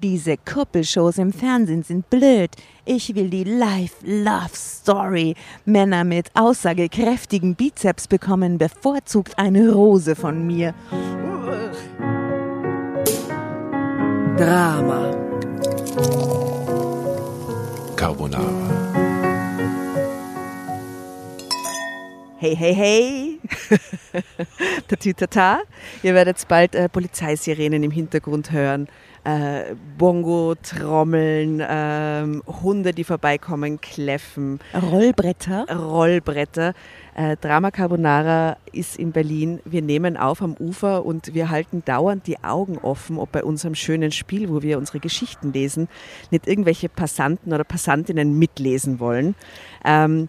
Diese Kuppelshows im Fernsehen sind blöd. Ich will die Life-Love-Story. Männer mit aussagekräftigen Bizeps bekommen bevorzugt eine Rose von mir. Drama. Carbonara. Hey, hey, hey. Tatütata. Ihr werdet bald äh, Polizeisirenen im Hintergrund hören. Äh, Bongo, Trommeln, ähm, Hunde, die vorbeikommen, kläffen. Rollbretter. Rollbretter. Äh, Drama Carbonara ist in Berlin. Wir nehmen auf am Ufer und wir halten dauernd die Augen offen, ob bei unserem schönen Spiel, wo wir unsere Geschichten lesen, nicht irgendwelche Passanten oder Passantinnen mitlesen wollen. Ähm,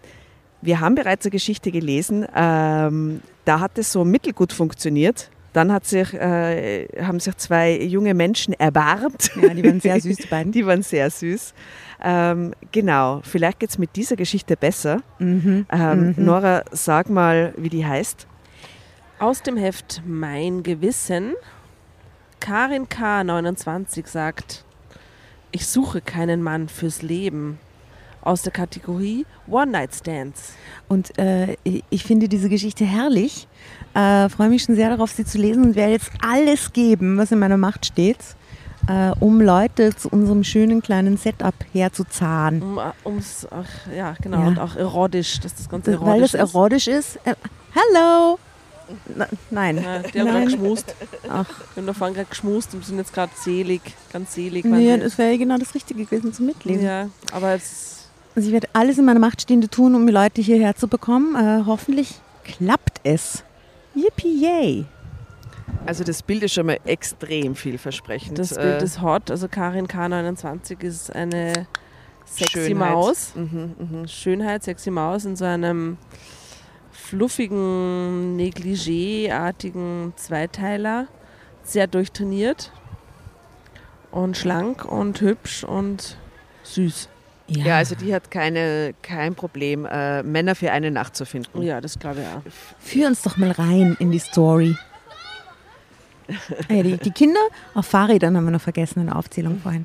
wir haben bereits eine Geschichte gelesen, ähm, da hat es so mittelgut funktioniert. Dann hat sich, äh, haben sich zwei junge Menschen erbarmt. Ja, die waren sehr süß, die beiden. Die waren sehr süß. Ähm, genau, vielleicht geht es mit dieser Geschichte besser. Mhm. Ähm, Mhm. Nora, sag mal, wie die heißt. Aus dem Heft Mein Gewissen. Karin K. 29 sagt, ich suche keinen Mann fürs Leben. Aus der Kategorie One-Night-Stands. Und äh, ich finde diese Geschichte herrlich. Äh, Freue mich schon sehr darauf, sie zu lesen und werde jetzt alles geben, was in meiner Macht steht, äh, um Leute zu unserem schönen kleinen Setup herzuzahlen. Um, ums, ach, ja, genau. Ja. Und auch erotisch, dass das Ganze erotisch Weil es erotisch ist. Äh, hello! Na, nein. Ja, die haben gerade geschmust. Ach, Wir haben da vorhin gerade geschmust und sind jetzt gerade selig, ganz selig. wir. das wäre genau das Richtige gewesen zum Mitlesen. ja, aber es Also ich werde alles in meiner Macht Stehende tun, um die Leute hierher zu bekommen. Äh, hoffentlich klappt es. Yippie yay! Also das Bild ist schon mal extrem vielversprechend. Das Äh, Bild ist hot. Also Karin K29 ist eine sexy Schönheit. Maus. Mhm, mhm. Schönheit, sexy Maus in so einem fluffigen, Negligé-artigen Zweiteiler. Sehr durchtrainiert und schlank und hübsch und süß. Ja, also die hat keine, kein Problem, äh, Männer für eine Nacht zu finden. Ja, das glaube ich auch. Führ uns doch mal rein in die Story. Ah ja, die, die Kinder auf Fahrrädern haben wir noch vergessen in der Aufzählung vorhin.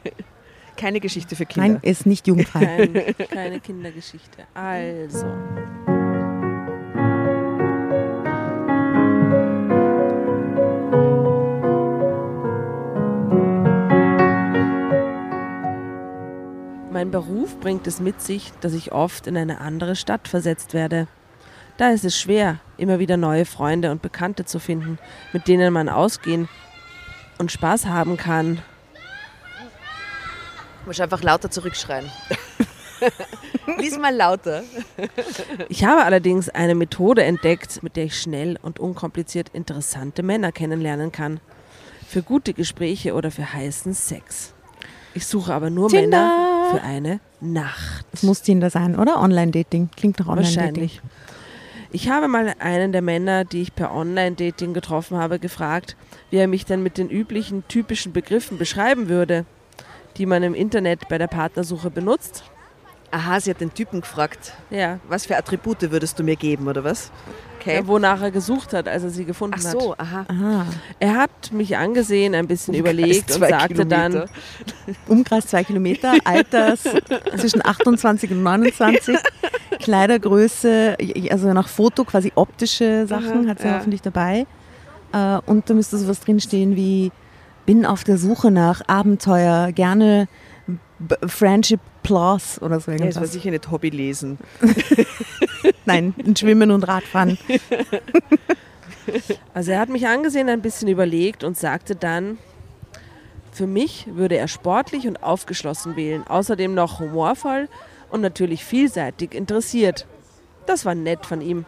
Keine Geschichte für Kinder. Nein, ist nicht jugendfrei. Kein, keine Kindergeschichte. Also. Mein Beruf bringt es mit sich, dass ich oft in eine andere Stadt versetzt werde. Da ist es schwer, immer wieder neue Freunde und Bekannte zu finden, mit denen man ausgehen und Spaß haben kann. Du musst einfach lauter zurückschreien. Lies mal lauter. Ich habe allerdings eine Methode entdeckt, mit der ich schnell und unkompliziert interessante Männer kennenlernen kann. Für gute Gespräche oder für heißen Sex. Ich suche aber nur Tinder. Männer für eine Nacht. Es muss Tinder sein, oder? Online-Dating. Klingt nach Online-Dating. Wahrscheinlich. Ich habe mal einen der Männer, die ich per Online-Dating getroffen habe, gefragt, wie er mich denn mit den üblichen typischen Begriffen beschreiben würde, die man im Internet bei der Partnersuche benutzt. Aha, sie hat den Typen gefragt, Ja, was für Attribute würdest du mir geben, oder was? Okay. ja wonach er gesucht hat, als er sie gefunden Ach hat. so, aha. Aha. Er hat mich angesehen, ein bisschen Umkreis überlegt und sagte dann, Kilometer. Umkreis zwei Kilometer, Alters zwischen 28 und 29, Kleidergröße, also nach Foto quasi optische Sachen Aha, hat sie ja. hoffentlich dabei. Äh, Und da müsste sowas drinstehen wie, bin auf der Suche nach Abenteuer, gerne B Friendship Plus oder so ja, das war irgendwas. sicher nicht Hobby lesen. Nein, ein Schwimmen und Radfahren. also er hat mich angesehen, ein bisschen überlegt und sagte dann, für mich würde er sportlich und aufgeschlossen wählen, außerdem noch humorvoll und natürlich vielseitig interessiert. Das war nett von ihm.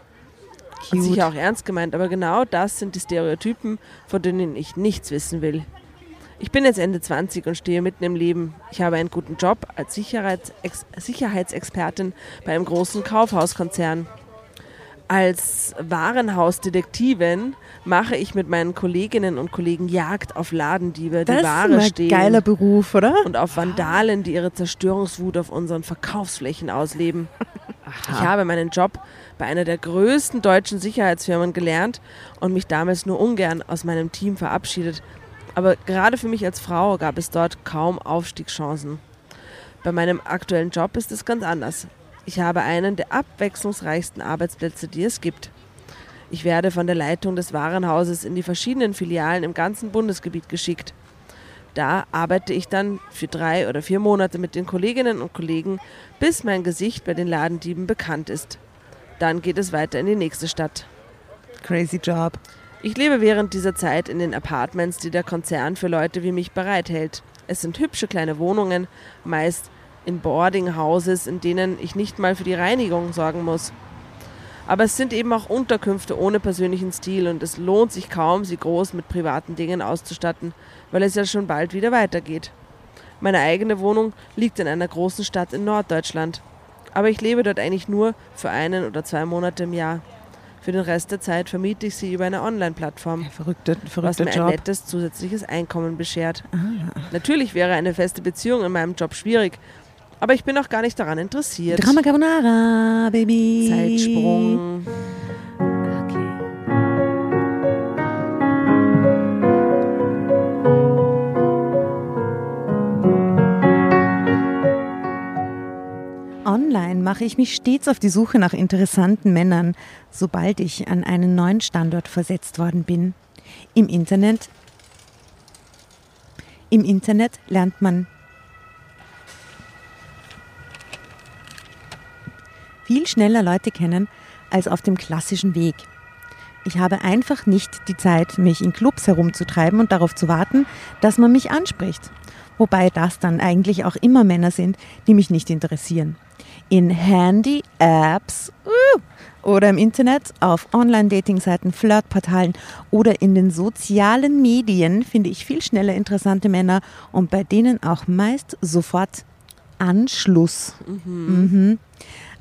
Und Cute. sicher auch ernst gemeint, aber genau das sind die Stereotypen, von denen ich nichts wissen will. Ich bin jetzt Ende 20 und stehe mitten im Leben. Ich habe einen guten Job als Sicherheitsex Sicherheitsexpertin bei einem großen Kaufhauskonzern. Als Warenhausdetektivin mache ich mit meinen Kolleginnen und Kollegen Jagd auf Ladendiebe, die Das ist Ware ein stehlen geiler Beruf, oder? und auf Vandalen, die ihre Zerstörungswut auf unseren Verkaufsflächen ausleben. Ich habe meinen Job bei einer der größten deutschen Sicherheitsfirmen gelernt und mich damals nur ungern aus meinem Team verabschiedet. Aber gerade für mich als Frau gab es dort kaum Aufstiegschancen. Bei meinem aktuellen Job ist es ganz anders. Ich habe einen der abwechslungsreichsten Arbeitsplätze, die es gibt. Ich werde von der Leitung des Warenhauses in die verschiedenen Filialen im ganzen Bundesgebiet geschickt. Da arbeite ich dann für drei oder vier Monate mit den Kolleginnen und Kollegen, bis mein Gesicht bei den Ladendieben bekannt ist. Dann geht es weiter in die nächste Stadt. Crazy Job. Ich lebe während dieser Zeit in den Apartments, die der Konzern für Leute wie mich bereithält. Es sind hübsche kleine Wohnungen, meist in Boarding Houses, in denen ich nicht mal für die Reinigung sorgen muss. Aber es sind eben auch Unterkünfte ohne persönlichen Stil und es lohnt sich kaum, sie groß mit privaten Dingen auszustatten, weil es ja schon bald wieder weitergeht. Meine eigene Wohnung liegt in einer großen Stadt in Norddeutschland. Aber ich lebe dort eigentlich nur für einen oder zwei Monate im Jahr. Für den Rest der Zeit vermiete ich sie über eine Online-Plattform. Ja, verrückter, was verrückter mir Job. ein nettes zusätzliches Einkommen beschert. Ah. Natürlich wäre eine feste Beziehung in meinem Job schwierig, aber ich bin auch gar nicht daran interessiert. Drama Carbonara, Baby. Zeitsprung. Online mache ich mich stets auf die Suche nach interessanten Männern, sobald ich an einen neuen Standort versetzt worden bin. Im Internet im Internet lernt man viel schneller Leute kennen als auf dem klassischen Weg. Ich habe einfach nicht die Zeit, mich in Clubs herumzutreiben und darauf zu warten, dass man mich anspricht. Wobei das dann eigentlich auch immer Männer sind, die mich nicht interessieren. In Handy-Apps uh, oder im Internet, auf Online-Dating-Seiten, Flirtportalen oder in den sozialen Medien finde ich viel schneller interessante Männer und bei denen auch meist sofort Anschluss. Mhm.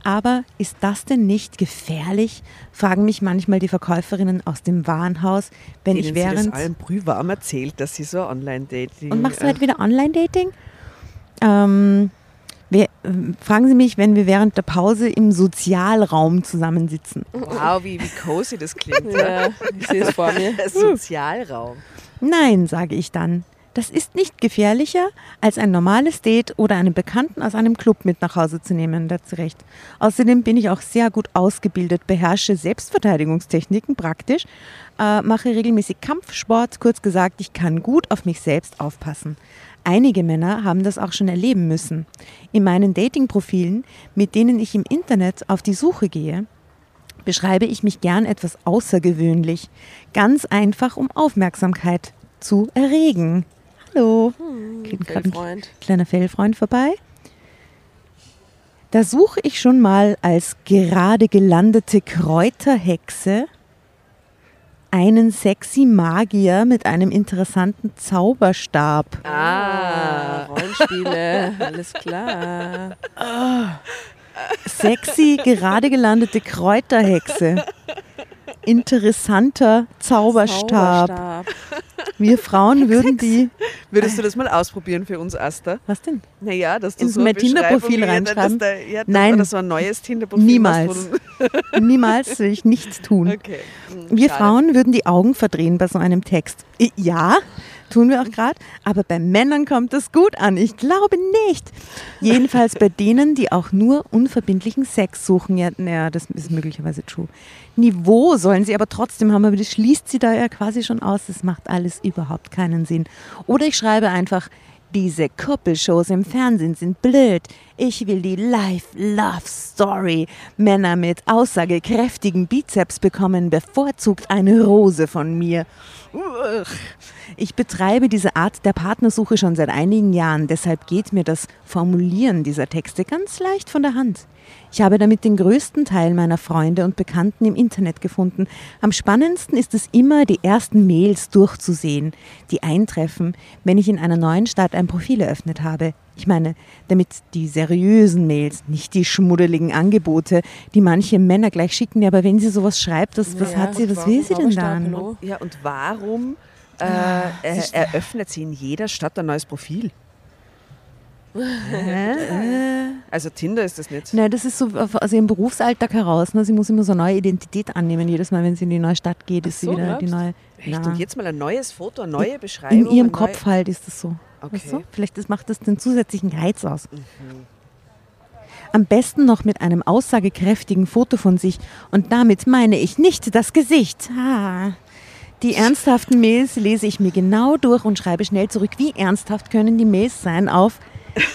Aber ist das denn nicht gefährlich? Fragen mich manchmal die Verkäuferinnen aus dem Warenhaus, wenn Denen ich sie das während. allen brühwarm erzählt, dass sie so Online-Dating... Und machst du äh, halt wieder Online-Dating? Ähm, wir, fragen Sie mich, wenn wir während der Pause im Sozialraum zusammensitzen. Wow, wie, wie cozy das klingt. Ja, ich sehe es vor mir. Sozialraum. Nein, sage ich dann. Das ist nicht gefährlicher, als ein normales Date oder einen Bekannten aus einem Club mit nach Hause zu nehmen. Dazu recht. Außerdem bin ich auch sehr gut ausgebildet, beherrsche Selbstverteidigungstechniken praktisch, äh, mache regelmäßig Kampfsport. Kurz gesagt, ich kann gut auf mich selbst aufpassen. Einige Männer haben das auch schon erleben müssen. In meinen Dating-Profilen, mit denen ich im Internet auf die Suche gehe, beschreibe ich mich gern etwas außergewöhnlich. Ganz einfach, um Aufmerksamkeit zu erregen. Hallo. Kommt gerade ein kleiner Fellfreund vorbei. Da suche ich schon mal als gerade gelandete Kräuterhexe einen sexy Magier mit einem interessanten Zauberstab. Ah, Rollenspiele, alles klar. Sexy, gerade gelandete Kräuterhexe. Interessanter Zauberstab. Zauberstab. Wir Frauen würden die. Würdest du das mal ausprobieren für uns, Asta? Was denn? Naja, dass du Ins so mein Tinder-Profil reinschreiben? Da, ja, dass Nein. Oder so ein neues Tinder-Profil. Niemals. Niemals will ich nichts tun. Okay. Hm, Wir schade. Frauen würden die Augen verdrehen bei so einem Text. Ja, tun wir auch gerade, aber bei Männern kommt das gut an. Ich glaube nicht. Jedenfalls bei denen, die auch nur unverbindlichen Sex suchen. Ja, naja, das ist möglicherweise true. Niveau sollen sie aber trotzdem haben, aber das schließt sie da ja quasi schon aus. Das macht alles überhaupt keinen Sinn. Oder ich schreibe einfach, diese Kuppelshows im Fernsehen sind blöd. Ich will die Life-Love-Story. Männer mit aussagekräftigen Bizeps bekommen bevorzugt eine Rose von mir. Uch. Ich betreibe diese Art der Partnersuche schon seit einigen Jahren, deshalb geht mir das Formulieren dieser Texte ganz leicht von der Hand. Ich habe damit den größten Teil meiner Freunde und Bekannten im Internet gefunden. Am spannendsten ist es immer, die ersten Mails durchzusehen, die eintreffen, wenn ich in einer neuen Stadt ein Profil eröffnet habe. Ich meine, damit die seriösen Mails, nicht die schmuddeligen Angebote, die manche Männer gleich schicken. Ja, aber wenn sie sowas schreibt, das, was Ja, hat sie, was will sie denn dann? Ja, und warum äh, Ah, äh, eröffnet sie in jeder Stadt ein neues Profil? Äh, Also Tinder ist das nicht. Nein, das ist so aus ihrem Berufsalltag heraus. Ne? Sie muss immer so eine neue Identität annehmen. Jedes Mal, wenn sie in die neue Stadt geht, ist so, sie wieder die glaubst du? neue. Echt? Na, Und jetzt mal ein neues Foto, eine neue Beschreibung. in ihrem Kopf halt ist es so. Okay. Weißt du? Vielleicht das macht das den zusätzlichen Reiz aus. Am besten noch mit einem aussagekräftigen Foto von sich. Und damit meine ich nicht das Gesicht. Ah. Die ernsthaften Mails lese ich mir genau durch und schreibe schnell zurück. Wie ernsthaft können die Mails sein auf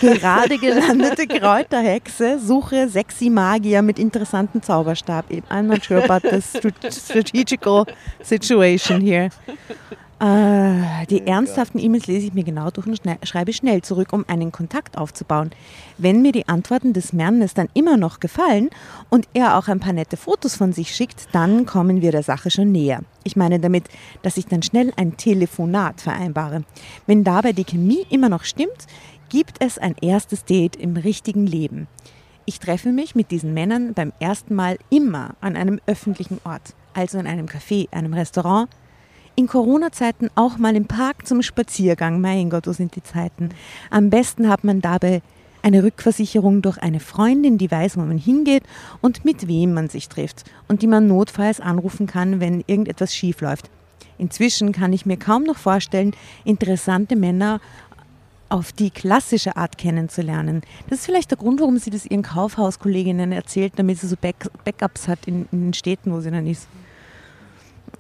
gerade gelandete Kräuterhexe, suche sexy Magier mit interessantem Zauberstab. I'm not sure about the strat- strategical situation here. Äh, die ernsthaften E-Mails lese ich mir genau durch und schreibe schnell zurück, um einen Kontakt aufzubauen. Wenn mir die Antworten des Mannes dann immer noch gefallen und er auch ein paar nette Fotos von sich schickt, dann kommen wir der Sache schon näher. Ich meine damit, dass ich dann schnell ein Telefonat vereinbare. Wenn dabei die Chemie immer noch stimmt, gibt es ein erstes Date im richtigen Leben. Ich treffe mich mit diesen Männern beim ersten Mal immer an einem öffentlichen Ort, also in einem Café, einem Restaurant, in Corona-Zeiten auch mal im Park zum Spaziergang. Mein Gott, wo sind die Zeiten? Am besten hat man dabei eine Rückversicherung durch eine Freundin, die weiß, wo man hingeht und mit wem man sich trifft und die man notfalls anrufen kann, wenn irgendetwas schief läuft. Inzwischen kann ich mir kaum noch vorstellen, interessante Männer auf die klassische Art kennenzulernen. Das ist vielleicht der Grund, warum sie das ihren Kaufhauskolleginnen erzählt, damit sie so Back Backups hat in, in den Städten, wo sie dann ist.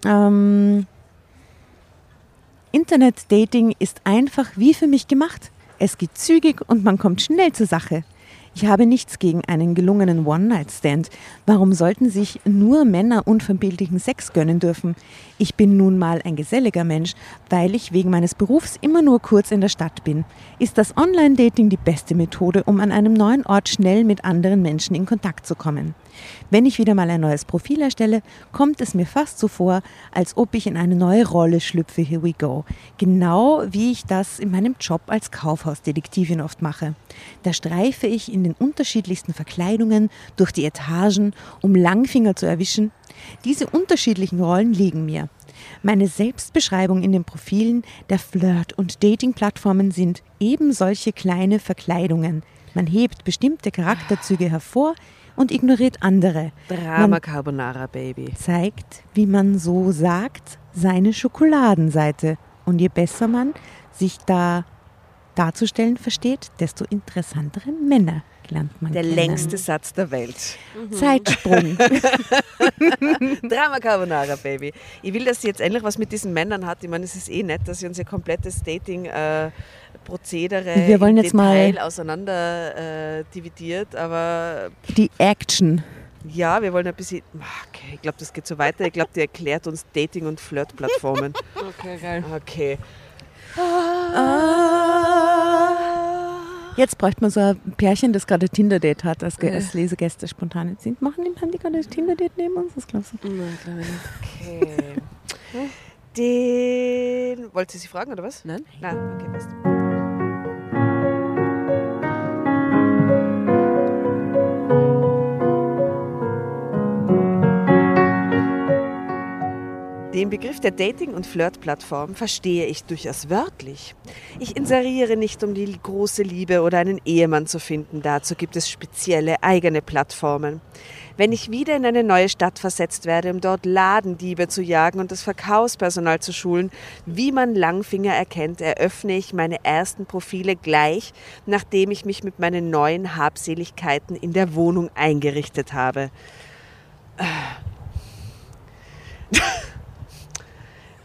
Ähm, Internet-Dating ist einfach wie für mich gemacht. Es geht zügig und man kommt schnell zur Sache. Ich habe nichts gegen einen gelungenen One-Night-Stand. Warum sollten sich nur Männer unverbindlichen Sex gönnen dürfen? Ich bin nun mal ein geselliger Mensch, weil ich wegen meines Berufs immer nur kurz in der Stadt bin. Ist das Online-Dating die beste Methode, um an einem neuen Ort schnell mit anderen Menschen in Kontakt zu kommen? Wenn ich wieder mal ein neues Profil erstelle, kommt es mir fast so vor, als ob ich in eine neue Rolle schlüpfe. Here we go. Genau wie ich das in meinem Job als Kaufhausdetektivin oft mache. Da streife ich in den unterschiedlichsten Verkleidungen durch die Etagen, um Langfinger zu erwischen. Diese unterschiedlichen Rollen liegen mir. Meine Selbstbeschreibung in den Profilen der Flirt- und Dating-Plattformen sind eben solche kleine Verkleidungen. Man hebt bestimmte Charakterzüge hervor und ignoriert andere. Drama Man Carbonara, Baby. zeigt, wie man so sagt, seine Schokoladenseite. Und je besser man sich da darzustellen versteht, desto interessantere Männer lernt man Der kennen. längste Satz der Welt. Zeitsprung. Drama Carbonara, Baby. Ich will, dass sie jetzt endlich was mit diesen Männern hat. Ich meine, es ist eh nett, dass sie uns ihr komplettes Dating-Prozedere Wir wollen jetzt mal- Detail auseinander äh, dividiert, aber Die Action. ja, wir wollen ein bisschen. Okay, ich glaube, das geht so weiter. Ich glaube, die erklärt uns Dating- und Flirt-Plattformen. Okay, geil. Okay. Jetzt bräuchte man so ein Pärchen, das gerade Tinder-Date hat, als, Ja. als Lesegäste spontan jetzt sind. Machen die, haben die gerade ein Tinder-Date neben uns? Was glaubst du? Nein, nicht. okay. Den. Wollt ihr sie fragen oder was? Nein? Nein, okay, passt. Den Begriff der Dating- und Flirt-Plattform verstehe ich durchaus wörtlich. Ich inseriere nicht, um die große Liebe oder einen Ehemann zu finden. Dazu gibt es spezielle eigene Plattformen. Wenn ich wieder in eine neue Stadt versetzt werde, um dort Ladendiebe zu jagen und das Verkaufspersonal zu schulen, wie man Langfinger erkennt, eröffne ich meine ersten Profile gleich, nachdem ich mich mit meinen neuen Habseligkeiten in der Wohnung eingerichtet habe.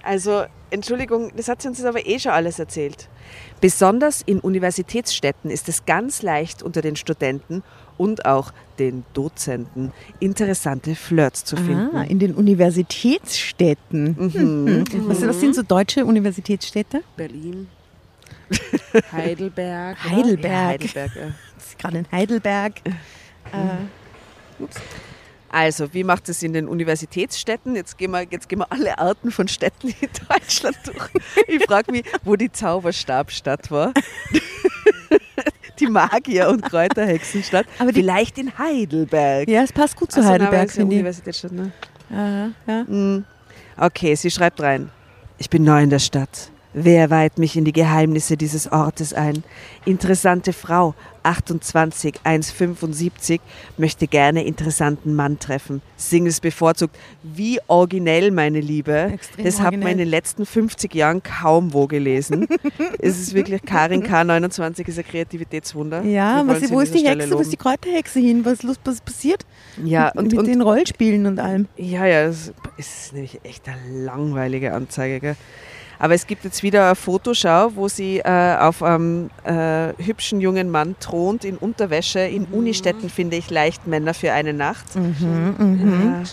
Also, Entschuldigung, das hat sie uns jetzt aber eh schon alles erzählt. Besonders in Universitätsstädten ist es ganz leicht unter den Studenten und auch den Dozenten interessante Flirts zu finden. Ah, in den Universitätsstädten. Mhm. Was, was sind so deutsche Universitätsstädte? Berlin. Heidelberg. Heidelberg. Ja, Heidelberg. Ja. Das ist gerade in Heidelberg. Also, wie macht es in den Universitätsstädten? Jetzt gehen, wir, jetzt gehen wir alle Arten von Städten in Deutschland durch. Ich frage mich, wo die Zauberstabstadt war. Die Magier- und Kräuterhexenstadt. Aber die- Vielleicht in Heidelberg. Ja, es passt gut zu Ach so, nein, aber Heidelberg, ich. Universitätsstadt, ne? Aha, ja. Mm. Okay, sie schreibt rein. Ich bin neu in der Stadt. Wer weiht mich in die Geheimnisse dieses Ortes ein? Interessante Frau, 28, 1,75, möchte gerne interessanten Mann treffen. Singles bevorzugt. Wie originell, meine Liebe. Extrem das man originell. in den letzten 50 Jahren kaum wo gelesen. es ist wirklich, Karin K29 ist ein Kreativitätswunder. Ja, was, sie wo ist die Stelle Hexe, wo ist die loben. Kräuterhexe hin? Was, los- was passiert Ja, und, mit und den Rollspielen und allem? Ja, ja, das ist nämlich echt eine langweilige Anzeige. Gell? Aber es gibt jetzt wieder eine Fotoschau, wo sie äh, auf einem äh, hübschen jungen Mann thront in Unterwäsche. In Unistädten finde ich leicht Männer für eine Nacht. Mhm, mhm.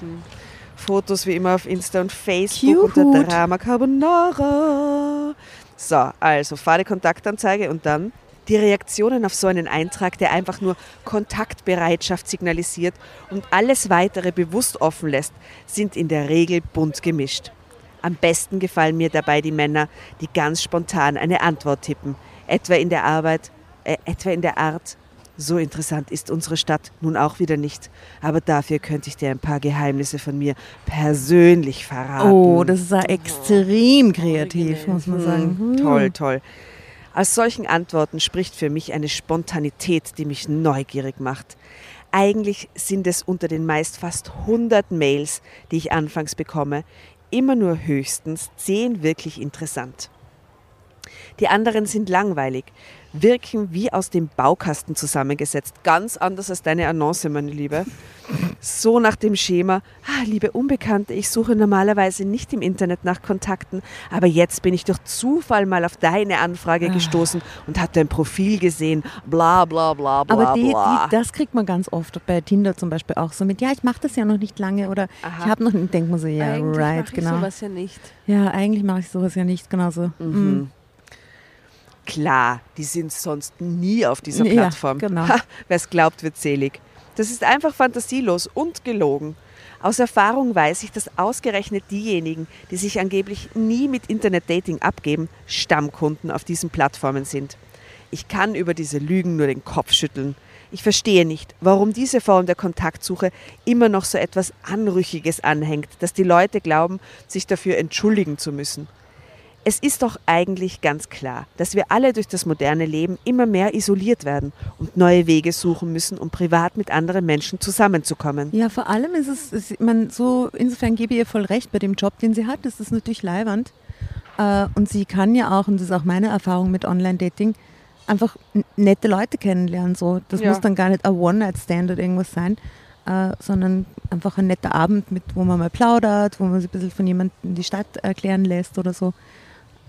Fotos wie immer auf Insta und Facebook Cute. unter Drama Carbonara. So, also fahre Kontaktanzeige und dann die Reaktionen auf so einen Eintrag, der einfach nur Kontaktbereitschaft signalisiert und alles weitere bewusst offen lässt, sind in der Regel bunt gemischt. Am besten gefallen mir dabei die Männer, die ganz spontan eine Antwort tippen, etwa in der Arbeit, äh, etwa in der Art. So interessant ist unsere Stadt nun auch wieder nicht, aber dafür könnte ich dir ein paar Geheimnisse von mir persönlich verraten. Oh, das ist ja extrem kreativ, muss man sagen. Hm, Toll, toll. Aus solchen Antworten spricht für mich eine Spontanität, die mich neugierig macht. Eigentlich sind es unter den meist fast 100 Mails, die ich anfangs bekomme, immer nur höchstens 10 wirklich interessant. Die anderen sind langweilig, wirken wie aus dem Baukasten zusammengesetzt, ganz anders als deine Annonce, meine Liebe. So nach dem Schema, ah, liebe Unbekannte, ich suche normalerweise nicht im Internet nach Kontakten, aber jetzt bin ich durch Zufall mal auf deine Anfrage gestoßen und habe dein Profil gesehen, bla bla bla bla Aber die, bla. die, das kriegt man ganz oft bei Tinder zum Beispiel auch so mit, ja, ich mache das ja noch nicht lange oder Aha. ich habe noch nicht, denkt man so, ja, Eigentlich right, mache ich genau. sowas ja nicht. Ja, eigentlich mache ich sowas ja nicht, genauso. Mhm. Klar, die sind sonst nie auf dieser Ja, Plattform. genau. Wer es glaubt, wird selig. Das ist einfach fantasielos und gelogen. Aus Erfahrung weiß ich, dass ausgerechnet diejenigen, die sich angeblich nie mit Internetdating abgeben, Stammkunden auf diesen Plattformen sind. Ich kann über diese Lügen nur den Kopf schütteln. Ich verstehe nicht, warum diese Form der Kontaktsuche immer noch so etwas Anrüchiges anhängt, dass die Leute glauben, sich dafür entschuldigen zu müssen. Es ist doch eigentlich ganz klar, dass wir alle durch das moderne Leben immer mehr isoliert werden und neue Wege suchen müssen, um privat mit anderen Menschen zusammenzukommen. Ja, vor allem ist es, ist, man, so, insofern gebe ich ihr voll recht bei dem Job, den sie hat, das ist natürlich leiwand. Äh, und sie kann ja auch, und das ist auch meine Erfahrung mit Online-Dating, einfach nette Leute kennenlernen. So. Das Ja. muss dann gar nicht ein One-Night-Stand oder irgendwas sein, äh, sondern einfach ein netter Abend, mit, wo man mal plaudert, wo man sich ein bisschen von jemandem die Stadt erklären lässt oder so.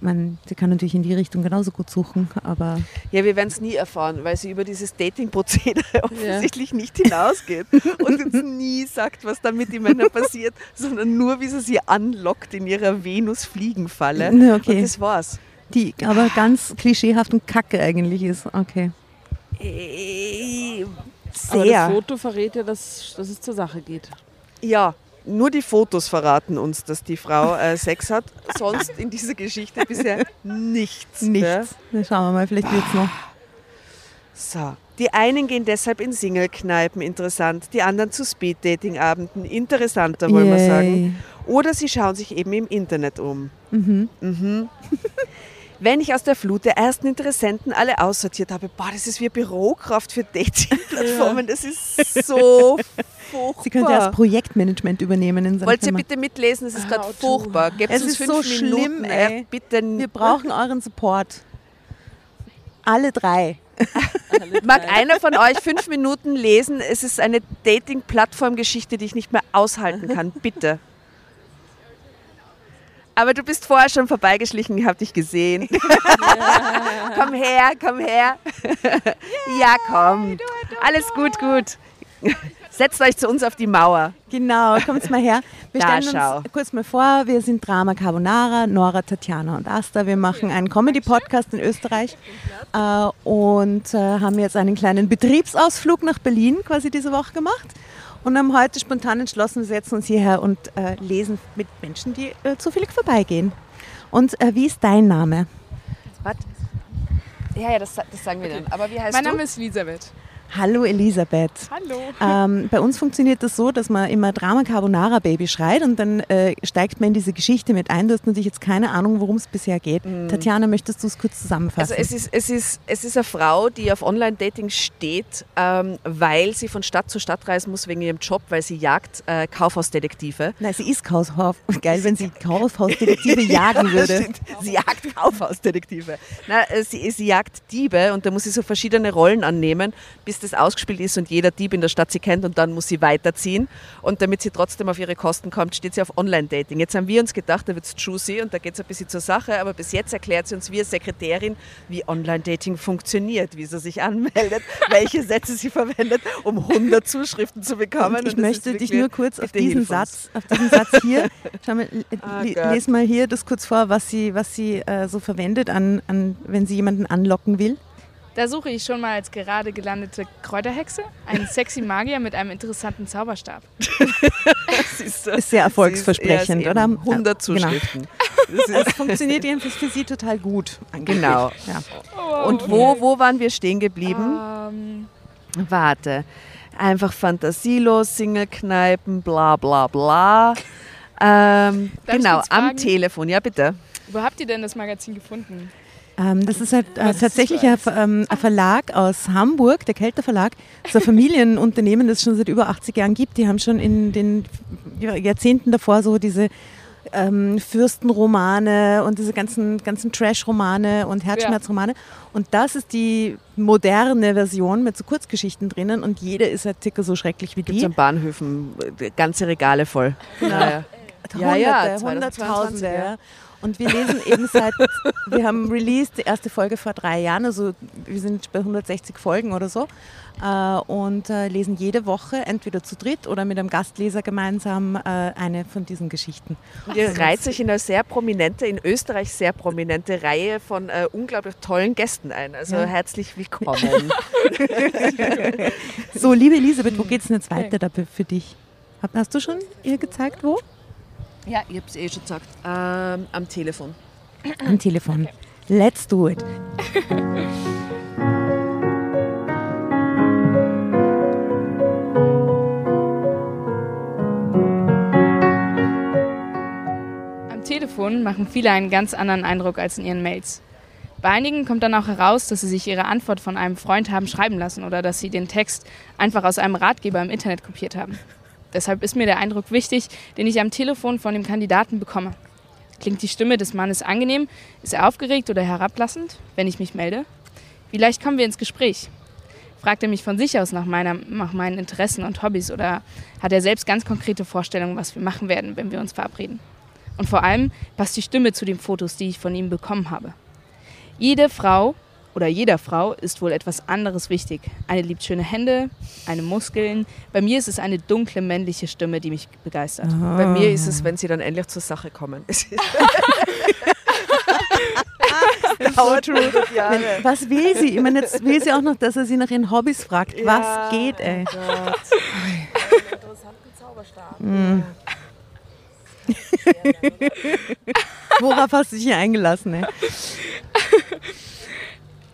Man, sie kann natürlich in die Richtung genauso gut suchen, aber Ja, wir werden es nie erfahren, weil sie über dieses Dating-Prozedere offensichtlich nicht hinausgeht und uns nie sagt, was da mit den Männern passiert, sondern nur, wie sie sie anlockt in ihrer Venus-Fliegenfalle. Okay. Und das war's. die aber ganz klischeehaft und kacke eigentlich ist. Okay. Äh, Aber das Sehr. Foto verrät ja, dass, dass es zur Sache geht. Ja, nur die Fotos verraten uns, dass die Frau äh, Sex hat. Sonst in dieser Geschichte bisher nichts. Ja? Nichts. Na, schauen wir mal, vielleicht wird's noch. So. Die einen gehen deshalb in Single-Kneipen interessant, die anderen zu Speed-Dating-Abenden interessanter, wollen wir Yay. sagen. Oder sie schauen sich eben im Internet um. Mhm. Mhm. Wenn ich aus der Flut der ersten Interessenten alle aussortiert habe, boah, das ist wie Bürokraft für Dating-Plattformen, das ist so furchtbar. Sie könnte erst Projektmanagement übernehmen in Wollt ihr bitte mitlesen? Es ist gerade furchtbar. Gebt Es uns ist fünf so Minuten. schlimm, ey. Bitte. Wir brauchen euren Support. Alle drei. Mag einer von euch fünf Minuten lesen? Es ist eine Dating-Plattform-Geschichte, die ich nicht mehr aushalten kann. Bitte. Aber du bist vorher schon vorbeigeschlichen, ich habe dich gesehen. komm her, komm her. ja, komm. Alles gut, gut. Setzt euch zu uns auf die Mauer. Genau, kommt mal her. Wir Da, stellen schau. uns kurz mal vor, wir sind Drama Carbonara, Nora, Tatjana und Asta. Wir machen einen Comedy-Podcast in Österreich äh, und äh, haben jetzt einen kleinen Betriebsausflug nach Berlin quasi diese Woche gemacht und haben heute spontan entschlossen, wir setzen uns hierher und äh, lesen mit Menschen, die äh, zufällig vorbeigehen. Und äh, wie ist dein Name? Was? Ja, ja, das, das sagen wir dann. Aber wie heißt Mein du? Name ist Elisabeth. Hallo Elisabeth. Hallo. Ähm, bei uns funktioniert das so, dass man immer Drama Carbonara Baby schreit und dann äh, steigt man in diese Geschichte mit ein. Du hast natürlich jetzt keine Ahnung, worum es bisher geht. Mhm. Tatjana, möchtest du es kurz zusammenfassen? Also es ist, es, ist, es ist eine Frau, die auf Online-Dating steht, ähm, weil sie von Stadt zu Stadt reisen muss wegen ihrem Job, weil sie jagt äh, Kaufhausdetektive. Nein, sie ist Kaufhaus. Geil, wenn sie Kaufhausdetektive jagen würde. Sie jagt Kaufhausdetektive. Na, äh, sie, sie jagt Diebe und da muss sie so verschiedene Rollen annehmen, bis das ausgespielt ist und jeder Dieb in der Stadt sie kennt und dann muss sie weiterziehen. Und damit sie trotzdem auf ihre Kosten kommt, steht sie auf Online-Dating. Jetzt haben wir uns gedacht, da wird es juicy und da geht es ein bisschen zur Sache, aber bis jetzt erklärt sie uns wie Sekretärin, wie Online-Dating funktioniert, wie sie sich anmeldet, welche Sätze sie verwendet, um 100 Zuschriften zu bekommen. Und ich Und möchte dich nur kurz auf diesen. Satz, auf diesen Satz hier, schau mal, Ah, Gott. les mal hier das kurz vor, was sie, was sie äh, so verwendet, an, an, wenn sie jemanden anlocken will. Da suche ich schon mal als gerade gelandete Kräuterhexe einen sexy Magier mit einem interessanten Zauberstab. Das ist, Ist sehr erfolgsversprechend, ist, ja, oder? es eben 100 Genau. Zuschriften. Das ist, Es funktioniert jedenfalls für sie total gut. angeblich. Genau. Ja. Und wo, wo waren wir stehen geblieben? Ähm, Warte. Einfach fantasielos, Single-Kneipen, bla bla bla. Ähm, genau, am? Telefon, ja bitte. wo habt ihr denn das Magazin gefunden? Ähm, das ist halt äh, tatsächlich ein, ähm, ein Verlag aus Hamburg, der Kelter Verlag. Das ist ein Familienunternehmen, das es schon seit über 80 Jahren gibt. Die haben schon in den Jahrzehnten davor so diese ähm, Fürstenromane und diese ganzen, ganzen Trash-Romane und Herzschmerzromane. Und das ist die moderne Version mit so Kurzgeschichten drinnen und jede ist halt circa so schrecklich wie Gibt es die. an Bahnhöfen äh, ganze Regale voll. Naja. Ja, ja, Hunderte, 2022, Hunderttausende. ja. Und wir lesen eben seit, wir haben released die erste Folge vor drei Jahren, also wir sind bei 160 Folgen oder so äh, und äh, lesen jede Woche entweder zu dritt oder mit einem Gastleser gemeinsam äh, eine von diesen Geschichten. Und ihr reiht sich in eine sehr prominente, in Österreich sehr prominente Reihe von äh, unglaublich tollen Gästen ein. Also Ja. herzlich willkommen. So, liebe Elisabeth, wo geht's denn jetzt weiter da für dich? Hast du schon ihr gezeigt, wo? Ja, ich habe es eh schon gesagt. Ähm, am Telefon. Am Telefon. Let's do it. Am Telefon machen viele einen ganz anderen Eindruck als in ihren Mails. Bei einigen kommt dann auch heraus, dass sie sich ihre Antwort von einem Freund haben schreiben lassen oder dass sie den Text einfach aus einem Ratgeber im Internet kopiert haben. Deshalb ist mir der Eindruck wichtig, den ich am Telefon von dem Kandidaten bekomme. Klingt die Stimme des Mannes angenehm? Ist er aufgeregt oder herablassend, wenn ich mich melde? Wie leicht kommen wir ins Gespräch? Fragt er mich von sich aus nach, meiner, nach meinen Interessen und Hobbys oder hat er selbst ganz konkrete Vorstellungen, was wir machen werden, wenn wir uns verabreden? Und vor allem passt die Stimme zu den Fotos, die ich von ihm bekommen habe. Jede Frau oder jeder Frau ist wohl etwas anderes wichtig. Eine liebt schöne Hände, eine Muskeln. Bei mir ist es eine dunkle männliche Stimme, die mich begeistert. Bei mir ist es, wenn sie dann endlich zur Sache kommen. Es ist- dauert 100 Jahre. Wenn, was will sie? Ich meine, jetzt will sie auch noch, dass er sie nach ihren Hobbys fragt. Ja, Was geht, ey? Gott. Worauf hast du dich hier eingelassen, ey?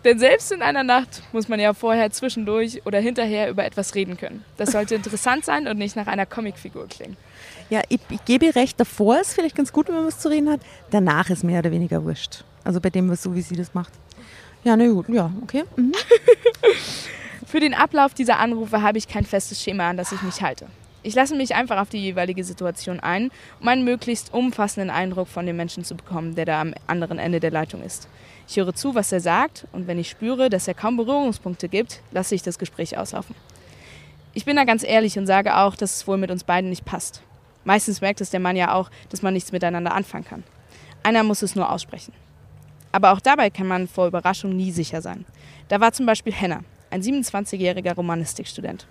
Denn selbst in einer Nacht muss man ja vorher zwischendurch oder hinterher über etwas reden können. Das sollte interessant sein und nicht nach einer Comicfigur klingen. Ja, ich, ich gebe recht, davor ist vielleicht ganz gut, wenn man was zu reden hat. Danach ist mehr oder weniger wurscht. Also bei dem, was so wie sie das macht. Ja, na gut, ja, okay. Mhm. Für den Ablauf dieser Anrufe habe ich kein festes Schema, an das ich mich halte. Ich lasse mich einfach auf die jeweilige Situation ein, um einen möglichst umfassenden Eindruck von dem Menschen zu bekommen, der da am anderen Ende der Leitung ist. Ich höre zu, was er sagt, und wenn ich spüre, dass er kaum Berührungspunkte gibt, lasse ich das Gespräch auslaufen. Ich bin da ganz ehrlich und sage auch, dass es wohl mit uns beiden nicht passt. Meistens merkt es der Mann ja auch, dass man nichts miteinander anfangen kann. Einer muss es nur aussprechen. Aber auch dabei kann man vor Überraschung nie sicher sein. Da war zum Beispiel Henna, ein 27-jähriger Romanistikstudent.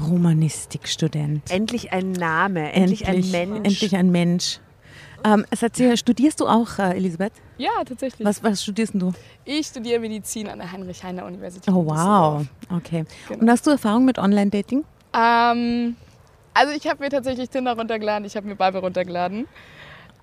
Romanistikstudent. Endlich ein Name, endlich, ein Mensch. Endlich ein Mensch. Ähm, sie, studierst du auch, äh, Elisabeth? Ja, tatsächlich. Was, was studierst denn du? Ich studiere Medizin an der Heinrich-Heine-Universität. Oh, wow. Okay. Genau. Und hast du Erfahrung mit Online-Dating? Ähm, also ich habe mir tatsächlich Tinder runtergeladen, ich habe mir Bubble runtergeladen.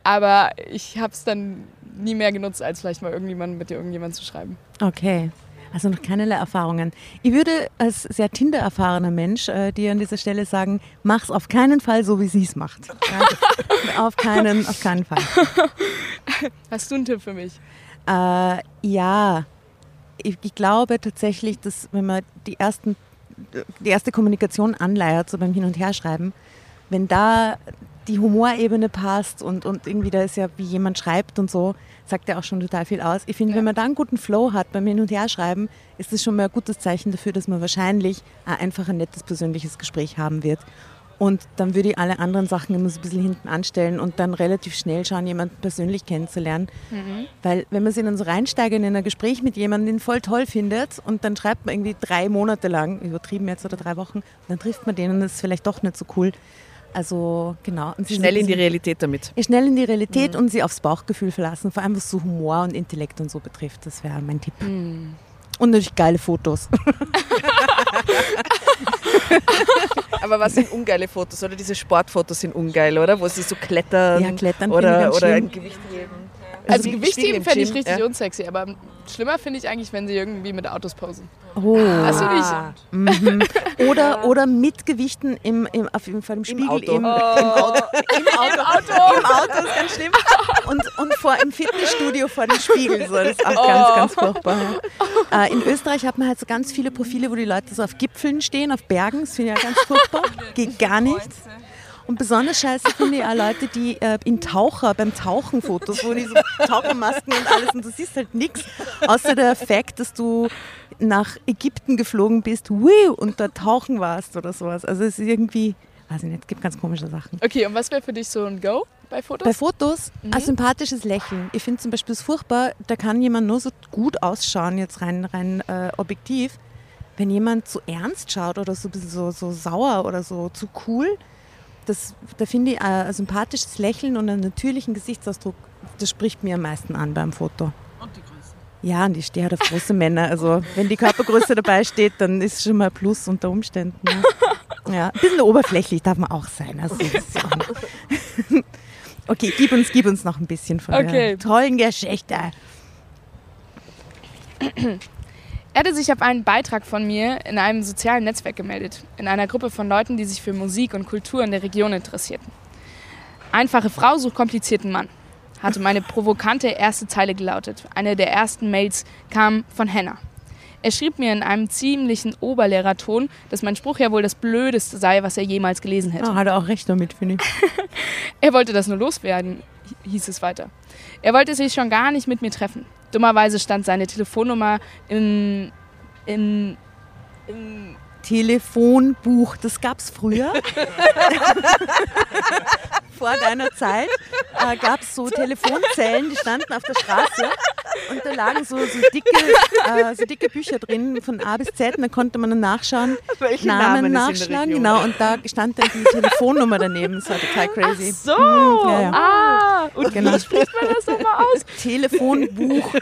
Aber ich habe es dann nie mehr genutzt, als vielleicht mal irgendjemand mit dir irgendjemand zu schreiben. Okay. Also noch keinerlei Erfahrungen. Ich würde als sehr Tinder-erfahrener Mensch äh, dir an dieser Stelle sagen, mach's auf keinen Fall so, wie sie es macht. Ja? auf, keinen, auf keinen Fall. Hast du einen Tipp für mich? Äh, ja, ich, ich, glaube tatsächlich, dass wenn man die, ersten, die erste Kommunikation anleiert, so beim Hin- und Herschreiben, wenn da die Humorebene passt und, und irgendwie da ist ja, wie jemand schreibt und so, sagt ja auch schon total viel aus. Ich finde, ja. wenn man da einen guten Flow hat beim Hin- und Herschreiben, ist das schon mal ein gutes Zeichen dafür, dass man wahrscheinlich einfach ein nettes persönliches Gespräch haben wird. Und dann würde ich alle anderen Sachen immer so ein bisschen hinten anstellen und dann relativ schnell schauen, jemanden persönlich kennenzulernen. Mhm. Weil wenn man sich dann so reinsteigert in ein Gespräch mit jemandem, den voll toll findet und dann schreibt man irgendwie drei Monate lang, übertrieben jetzt oder drei Wochen, dann trifft man den und das ist vielleicht doch nicht so cool. Also genau. schnell in die Realität damit. Schnell in die Realität mhm. und sie aufs Bauchgefühl verlassen, vor allem was so Humor und Intellekt und so betrifft. Das wäre mein Tipp. Mhm. Und natürlich geile Fotos. Aber was sind ungeile Fotos? Oder diese Sportfotos sind ungeil, oder? Wo sie so klettern, ja, klettern oder, oder ein Gewicht heben. Also, also Gewichtheben fände ich richtig ja. unsexy, aber schlimmer finde ich eigentlich, wenn sie irgendwie mit Autos posen. Oh. Das finde ich. Mhm. Oder, oder mit Gewichten im, im, auf jeden Fall im Spiegel. Im Auto. Im, oh. im Auto. Im Auto. Im Auto. Im Auto ist ganz schlimm. Und, und vor, im Fitnessstudio vor dem Spiegel. So. Das ist auch oh. ganz, ganz furchtbar. Äh, in Österreich hat man halt so ganz viele Profile, wo die Leute so auf Gipfeln stehen, auf Bergen. Das finde ich ja ganz furchtbar. Geht gar nicht. Und besonders scheiße finde ich auch Leute, die äh, in Taucher, beim Tauchen Fotos, wo die so Tauchermasken und alles und du siehst halt nichts, außer der Effekt, dass du nach Ägypten geflogen bist und da tauchen warst oder sowas. Also es ist irgendwie, weiß ich nicht, es gibt ganz komische Sachen. Okay, und was wäre für dich so ein Go? Bei Fotos? Bei Fotos mhm. ein sympathisches Lächeln. Ich finde zum Beispiel es furchtbar, da kann jemand nur so gut ausschauen, jetzt rein, rein äh, objektiv, wenn jemand zu ernst schaut oder so ein bisschen so, so sauer oder so zu cool das, da finde ich ein sympathisches Lächeln und einen natürlichen Gesichtsausdruck, das spricht mir am meisten an beim Foto. Und die Größe? Ja, und ich stehe halt auf große Männer. Also wenn die Körpergröße dabei steht, dann ist es schon mal ein Plus unter Umständen. Ja. ja. ein bisschen oberflächlich darf man auch sein. Also, okay, gib uns, gib uns noch ein bisschen von okay. der tollen Geschichte. Er hatte sich auf einen Beitrag von mir in einem sozialen Netzwerk gemeldet, in einer Gruppe von Leuten, die sich für Musik und Kultur in der Region interessierten. Einfache Frau sucht komplizierten Mann, hatte meine provokante erste Zeile gelautet. Eine der ersten Mails kam von Henna. Er schrieb mir in einem ziemlichen Oberlehrerton, dass mein Spruch ja wohl das Blödeste sei, was er jemals gelesen hätte. Oh, hat er auch recht damit, finde ich. er wollte das nur loswerden, hieß es weiter. Er wollte sich schon gar nicht mit mir treffen. Dummerweise stand seine Telefonnummer im, im, im Telefonbuch. Das gab es früher. Vor deiner Zeit äh, gab es so Telefonzellen, die standen auf der Straße und da lagen so, so, dicke, äh, so dicke Bücher drin von A bis Z und da konnte man dann nachschauen, Welche Namen, Namen nachschlagen. Genau, und da stand dann die Telefonnummer daneben. Das war total crazy. Ach so! Mhm, ja, ja. Ah, und genau. wie spricht man das nochmal aus? Telefonbuch.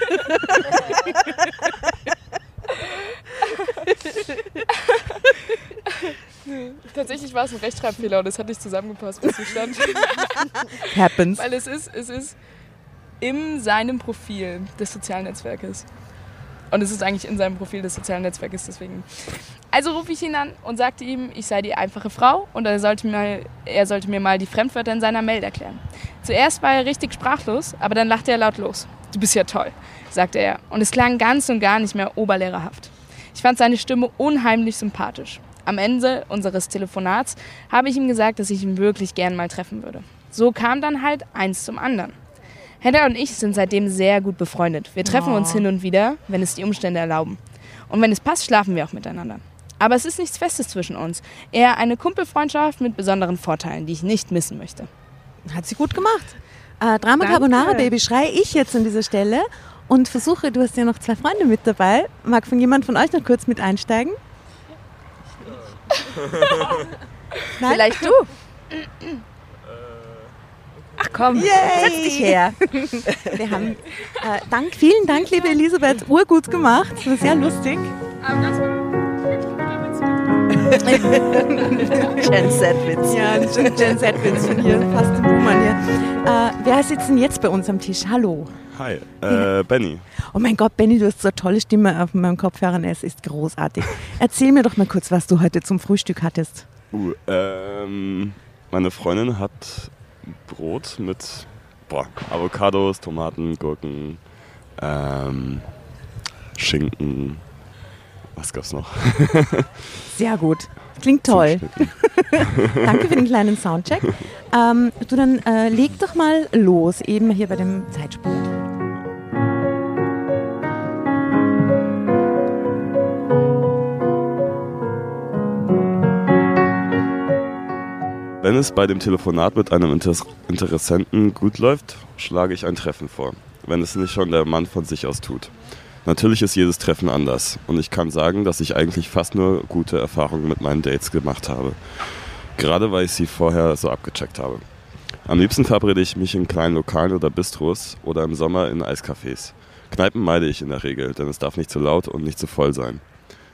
Tatsächlich war es ein Rechtschreibfehler und es hat nicht zusammengepasst, was hier stand. Happens. Weil es ist, es ist in seinem Profil des sozialen Netzwerkes. Und es ist eigentlich in seinem Profil des sozialen Netzwerkes, deswegen. Also rufe ich ihn an und sagte ihm, ich sei die einfache Frau und er sollte, mir, er sollte mir mal die Fremdwörter in seiner Mail erklären. Zuerst war er richtig sprachlos, aber dann lachte er laut los. Du bist ja toll, sagte er. Und es klang ganz und gar nicht mehr oberlehrerhaft. Ich fand seine Stimme unheimlich sympathisch. Am Ende unseres Telefonats habe ich ihm gesagt, dass ich ihn wirklich gern mal treffen würde. So kam dann halt eins zum anderen. Hedda und ich sind seitdem sehr gut befreundet. Wir treffen oh. uns hin und wieder, wenn es die Umstände erlauben. Und wenn es passt, schlafen wir auch miteinander. Aber es ist nichts Festes zwischen uns. Eher eine Kumpelfreundschaft mit besonderen Vorteilen, die ich nicht missen möchte. Hat sie gut gemacht. Äh, Drama Danke. Carbonara Baby schreie ich jetzt an dieser Stelle und versuche, du hast ja noch zwei Freunde mit dabei. Mag von jemand von euch noch kurz mit einsteigen? Vielleicht du. Ach komm, Yay. setz dich her. Wir haben, äh, Dank, vielen Dank, liebe Elisabeth, urgut gemacht. Das war sehr lustig. Jen Z-Witz. Ja, Gen Z-Witz von hier, fast im Buhmann hier. Äh, wer sitzt denn jetzt bei uns am Tisch? Hallo. Hi, äh, Benny. Oh mein Gott, Benny, du hast so eine tolle Stimme auf meinem Kopfhörern. Es ist großartig. Erzähl mir doch mal kurz, was du heute zum Frühstück hattest. Uh, ähm, meine Freundin hat Brot mit boah, Avocados, Tomaten, Gurken, ähm, Schinken. Was gab's noch? Sehr gut. Klingt toll. Danke für den kleinen Soundcheck. Ähm, du, dann äh, leg doch mal los, eben hier bei dem Zeitsprung. Wenn es bei dem Telefonat mit einem Inter Interessenten gut läuft, schlage ich ein Treffen vor, wenn es nicht schon der Mann von sich aus tut. Natürlich ist jedes Treffen anders und ich kann sagen, dass ich eigentlich fast nur gute Erfahrungen mit meinen Dates gemacht habe. Gerade weil ich sie vorher so abgecheckt habe. Am liebsten verabrede ich mich in kleinen Lokalen oder Bistros oder im Sommer in Eiscafés. Kneipen meide ich in der Regel, denn es darf nicht zu laut und nicht zu voll sein.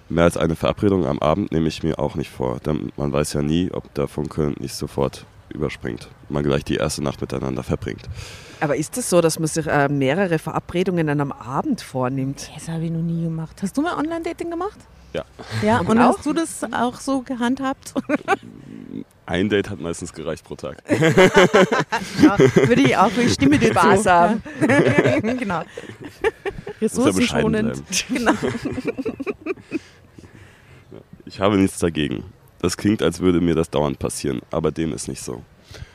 Mehr als eine Verabredung am Abend nehme ich mir auch nicht vor, denn man weiß ja nie, ob der Funke nicht sofort überspringt. Man gleich die erste Nacht miteinander verbringt. Aber ist es so, dass man sich äh, mehrere Verabredungen an einem Abend vornimmt? Das habe ich noch nie gemacht. Hast du mal Online-Dating gemacht? Ja. Ja, Und hast du das auch so gehandhabt? Ein Date hat meistens gereicht pro Tag. ja, würde ich auch, ich stimme dir zu. Ja. genau. Ressourcenschonend. Genau. Ich habe nichts dagegen. Das klingt, als würde mir das dauernd passieren, aber dem ist nicht so.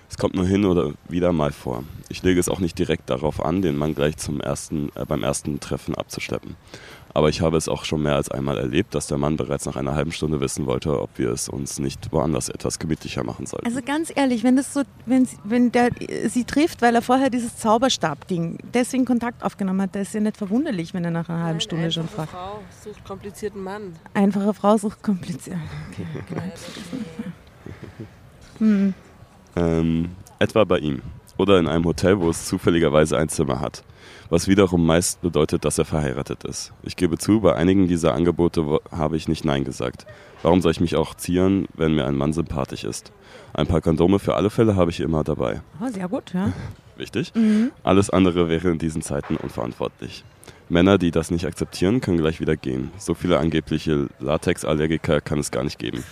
Es kommt nur hin oder wieder mal vor. Ich lege es auch nicht direkt darauf an, den Mann gleich zum ersten, äh, beim ersten Treffen abzuschleppen. Aber ich habe es auch schon mehr als einmal erlebt, dass der Mann bereits nach einer halben Stunde wissen wollte, ob wir es uns nicht woanders etwas gemütlicher machen sollten. Also ganz ehrlich, wenn das so, wenn, sie- wenn der äh, sie trifft, weil er vorher dieses Zauberstab-Ding deswegen Kontakt aufgenommen hat, das ist ja nicht verwunderlich, wenn er nach einer halben Stunde schon Einfache fragt. Frau sucht komplizierten Mann. Einfache Frau sucht kompliziert. Okay. Hm. Ähm, etwa bei ihm. Oder in einem Hotel, wo es zufälligerweise ein Zimmer hat. Was wiederum meist bedeutet, dass er verheiratet ist. Ich gebe zu, bei einigen dieser Angebote habe ich nicht Nein gesagt. Warum soll ich mich auch zieren, wenn mir ein Mann sympathisch ist? Ein paar Kondome für alle Fälle habe ich immer dabei. Oh, sehr gut, ja. Wichtig. Alles andere wäre in diesen Zeiten unverantwortlich. Männer, die das nicht akzeptieren, können gleich wieder gehen. So viele angebliche Latexallergiker kann es gar nicht geben.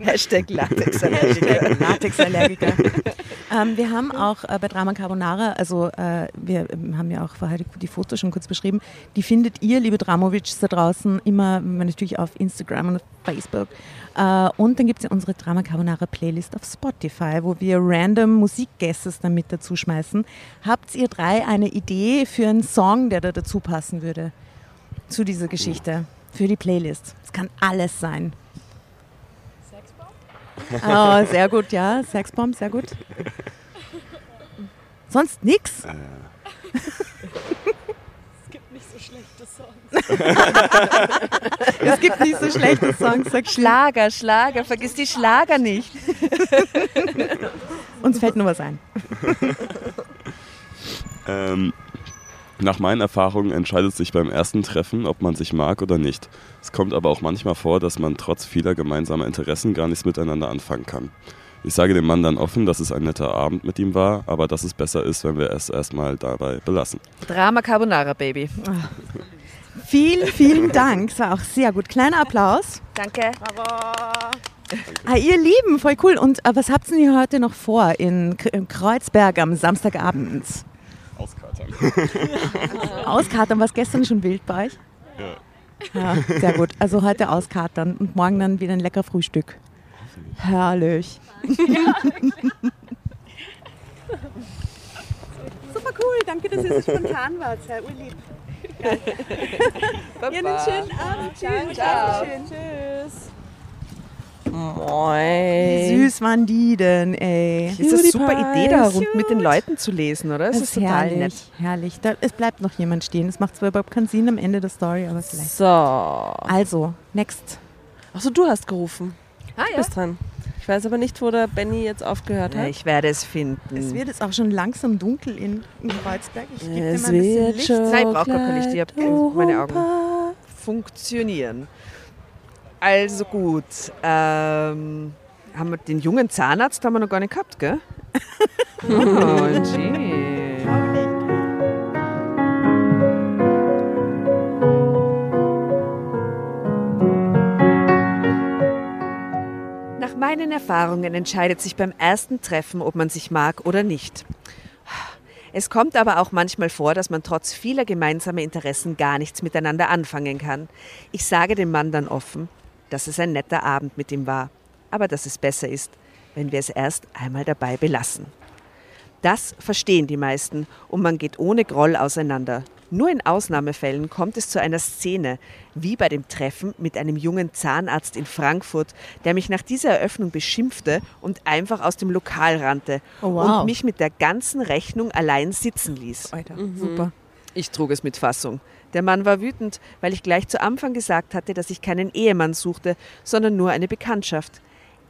Hashtag Latex. Hashtag Latexallergiker. ähm, wir haben auch äh, bei Drama Carbonara, also äh, wir ähm, haben ja auch vorher die, die Fotos schon kurz beschrieben, die findet ihr, liebe Dramovics da draußen, immer natürlich auf Instagram und auf Facebook. Äh, und dann gibt es ja unsere Drama Carbonara Playlist auf Spotify, wo wir random Musikgästes dann mit dazu schmeißen. Habt ihr drei eine Idee für einen Song, der da dazu passen würde? Zu dieser Geschichte? Für die Playlist. Es kann alles sein. Oh, sehr gut, ja. Sexbomb, sehr gut. Sonst nix? es gibt nicht so schlechte Songs, sag Schlager, Schlager, vergiss die Schlager nicht. Uns fällt nur was ein. Ähm, nach meinen Erfahrungen entscheidet sich beim ersten Treffen, ob man sich mag oder nicht. Es kommt aber auch manchmal vor, dass man trotz vieler gemeinsamer Interessen gar nichts miteinander anfangen kann. Ich sage dem Mann dann offen, dass es ein netter Abend mit ihm war, aber dass es besser ist, wenn wir es erstmal dabei belassen. Drama Carbonara, Baby. Vielen, vielen Dank. Es war auch sehr gut. Kleiner Applaus. Danke. Ah, ihr Lieben, voll cool. Und äh, was habt ihr heute noch vor in, K in Kreuzberg am Samstagabend? Auskatern. Auskatern, was gestern schon wild bei euch? Ja. Ja, sehr gut. Also heute auskatern und morgen dann wieder ein lecker Frühstück. Herrlich. Super cool, danke, dass ihr so spontan wart. Sehr urlieb. Ja, einen schönen Abend. Tschüss. Dankeschön. Tschüss. Wie Moin. süß waren die denn, ey? Das ist eine super Idee, da rund mit den Leuten zu lesen, oder? Das, Das ist ist total herrlich, nett. herrlich. Da, es bleibt noch jemand stehen. Es macht zwar überhaupt keinen Sinn am Ende der Story, aber vielleicht. So. Also, next. Achso, du hast gerufen. Ah, Du bist dran. Ich weiß aber nicht, wo der Benny jetzt aufgehört Ja, hat. ich werde es finden. Es wird jetzt auch schon langsam dunkel in, in Kreuzberg. Ich gebe dir Es mal ein bisschen wird Licht. schon Nein, ich brauche gar kein Licht. Ich hab- Kleid, meine Augen. Funktionieren. Also gut. Ähm, haben wir den jungen Zahnarzt haben wir noch gar nicht gehabt, gell? oh, gee. Nach meinen Erfahrungen entscheidet sich beim ersten Treffen, ob man sich mag oder nicht. Es kommt aber auch manchmal vor, dass man trotz vieler gemeinsamer Interessen gar nichts miteinander anfangen kann. Ich sage dem Mann dann offen, dass es ein netter Abend mit ihm war, aber dass es besser ist, wenn wir es erst einmal dabei belassen. Das verstehen die meisten und man geht ohne Groll auseinander. Nur in Ausnahmefällen kommt es zu einer Szene, wie bei dem Treffen mit einem jungen Zahnarzt in Frankfurt, der mich nach dieser Eröffnung beschimpfte und einfach aus dem Lokal rannte Oh, wow. und mich mit der ganzen Rechnung allein sitzen ließ. Alter, super. Ich trug es mit Fassung. Der Mann war wütend, weil ich gleich zu Anfang gesagt hatte, dass ich keinen Ehemann suchte, sondern nur eine Bekanntschaft.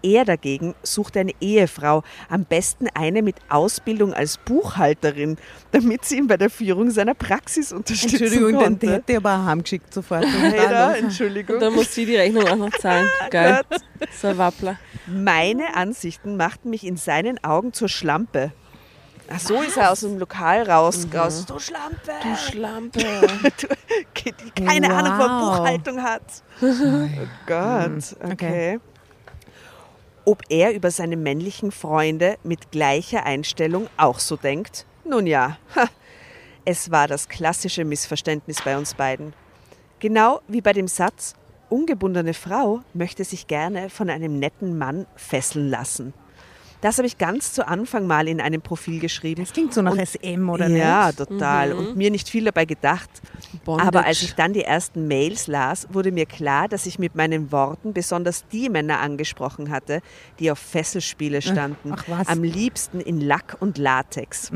Er dagegen suchte eine Ehefrau, am besten eine mit Ausbildung als Buchhalterin, damit sie ihn bei der Führung seiner Praxis unterstützen Entschuldigung, den konnte. hätte ich aber heimgeschickt sofort. Leider, Entschuldigung. Und dann muss sie die Rechnung auch noch zahlen. Geil. So ein Wappler. Meine Ansichten machten mich in seinen Augen zur Schlampe. Ach, so ist er aus dem Lokal raus. raus. Du Schlampe! Du Schlampe. die keine Ahnung von Wow. Buchhaltung hat. Oh Gott, okay. Ob er über seine männlichen Freunde mit gleicher Einstellung auch so denkt? Nun ja, es war das klassische Missverständnis bei uns beiden. Genau wie bei dem Satz, ungebundene Frau möchte sich gerne von einem netten Mann fesseln lassen. Das habe ich ganz zu Anfang mal in einem Profil geschrieben. Das klingt so nach Und- SM, oder ja, nicht? total. Und mir nicht viel dabei gedacht. Bondage. Aber als ich dann die ersten Mails las, wurde mir klar, dass ich mit meinen Worten besonders die Männer angesprochen hatte, die auf Fesselspiele standen. ach was. Am liebsten in Lack und Latex.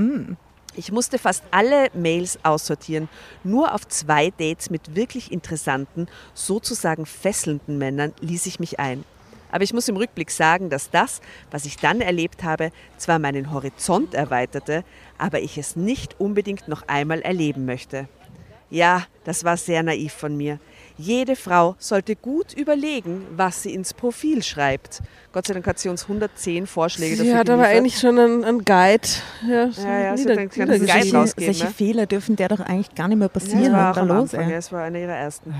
Ich musste fast alle Mails aussortieren. Nur auf zwei Dates mit wirklich interessanten, sozusagen fesselnden Männern ließ ich mich ein. Aber ich muss im Rückblick sagen, dass das, was ich dann erlebt habe, zwar meinen Horizont erweiterte, aber ich es nicht unbedingt noch einmal erleben möchte. Ja, das war sehr naiv von mir. Jede Frau sollte gut überlegen, was sie ins Profil schreibt. Gott sei Dank hat sie uns 110 Vorschläge Sie dafür hat aber eigentlich schon einen, einen Guide. Ja, so Ja, ja, sie hat einen. Guide solche, rausgeben, solche ne? Fehler dürfen der doch eigentlich gar nicht mehr passieren. Ja, das war auch da am los, Anfang, ey? ja, es war einer ihrer ersten.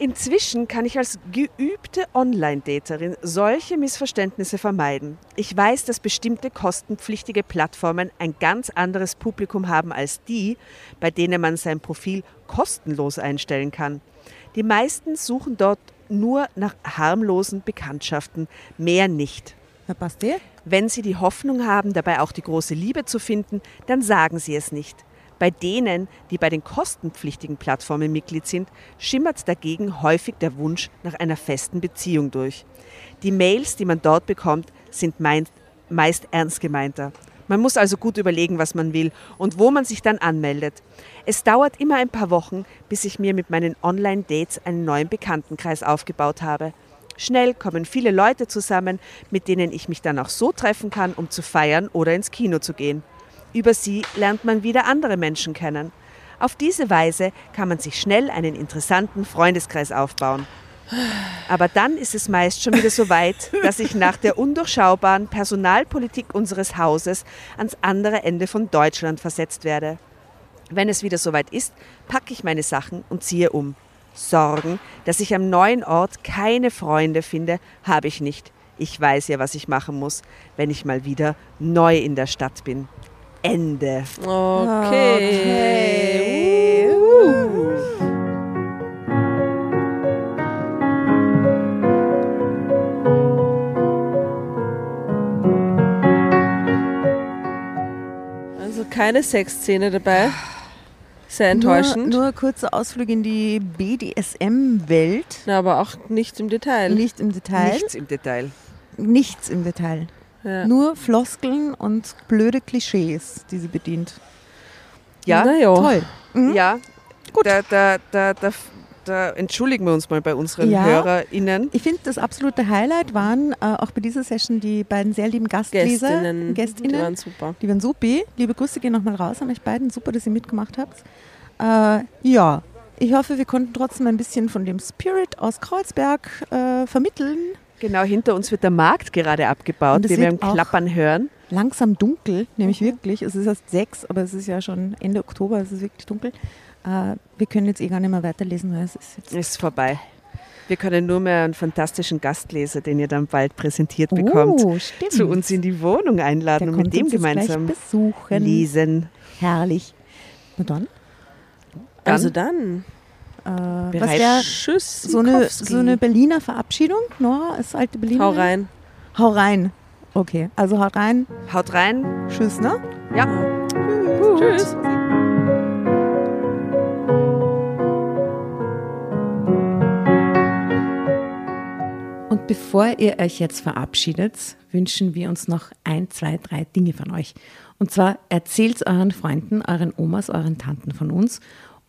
Inzwischen kann ich als geübte Online-Daterin solche Missverständnisse vermeiden. Ich weiß, dass bestimmte kostenpflichtige Plattformen ein ganz anderes Publikum haben als die, bei denen man sein Profil kostenlos einstellen kann. Die meisten suchen dort nur nach harmlosen Bekanntschaften, mehr nicht. Herr? Wenn Sie die Hoffnung haben, dabei auch die große Liebe zu finden, dann sagen Sie es nicht. Bei denen, die bei den kostenpflichtigen Plattformen Mitglied sind, schimmert dagegen häufig der Wunsch nach einer festen Beziehung durch. Die Mails, die man dort bekommt, sind meist, ernst gemeinter. Man muss also gut überlegen, was man will und wo man sich dann anmeldet. Es dauert immer ein paar Wochen, bis ich mir mit meinen Online-Dates einen neuen Bekanntenkreis aufgebaut habe. Schnell kommen viele Leute zusammen, mit denen ich mich dann auch so treffen kann, um zu feiern oder ins Kino zu gehen. Über sie lernt man wieder andere Menschen kennen. Auf diese Weise kann man sich schnell einen interessanten Freundeskreis aufbauen. Aber dann ist es meist schon wieder so weit, dass ich nach der undurchschaubaren Personalpolitik unseres Hauses ans andere Ende von Deutschland versetzt werde. Wenn es wieder soweit ist, packe ich meine Sachen und ziehe um. Sorgen, dass ich am neuen Ort keine Freunde finde, habe ich nicht. Ich weiß ja, was ich machen muss, wenn ich mal wieder neu in der Stadt bin. Ende. Okay. Uh. Also keine Sexszene dabei. Sehr enttäuschend. Nur, nur ein kurzer Ausflug in die BDSM-Welt. Aber auch nicht im Detail. Nicht im Detail. Nichts im Detail. Nichts im Detail. Ja. Nur Floskeln und blöde Klischees, die sie bedient. Ja, Na ja. Toll. Mhm. ja. Gut. Da, da, da, da, da entschuldigen wir uns mal bei unseren Ja. HörerInnen. Ich finde, das absolute Highlight waren äh, auch bei dieser Session die beiden sehr lieben Gastleser. Gästinnen. Gästinnen. Die waren super. Die waren supi. Liebe Grüße gehen nochmal raus an euch beiden. Super, dass ihr mitgemacht habt. Äh, ja, ich hoffe, wir konnten trotzdem ein bisschen von dem Spirit aus Kreuzberg äh, vermitteln. Genau, hinter uns wird der Markt gerade abgebaut, Und wie wir im Klappern hören. Langsam dunkel, nämlich wirklich. Es ist erst sechs, aber es ist ja schon Ende Oktober, es ist wirklich dunkel. Äh, wir können jetzt eh gar nicht mehr weiterlesen, weil es ist jetzt Ist vorbei. Wir können nur mehr einen fantastischen Gastleser, den ihr dann bald präsentiert bekommt, Oh, zu uns in die Wohnung Der einladen und kommt mit dem gemeinsam besuchen. lesen. Herrlich. Na dann, Also dann, äh, was tschüss. so eine, so eine Berliner Verabschiedung? Nora, als alte Berliner? Hau rein. Hau rein. Okay, also hau rein. Haut rein. Tschüss, ne? Ja. Tschüss. Und bevor ihr euch jetzt verabschiedet, wünschen wir uns noch ein, zwei, drei Dinge von euch. Und zwar erzählt euren Freunden, euren Omas, euren Tanten von uns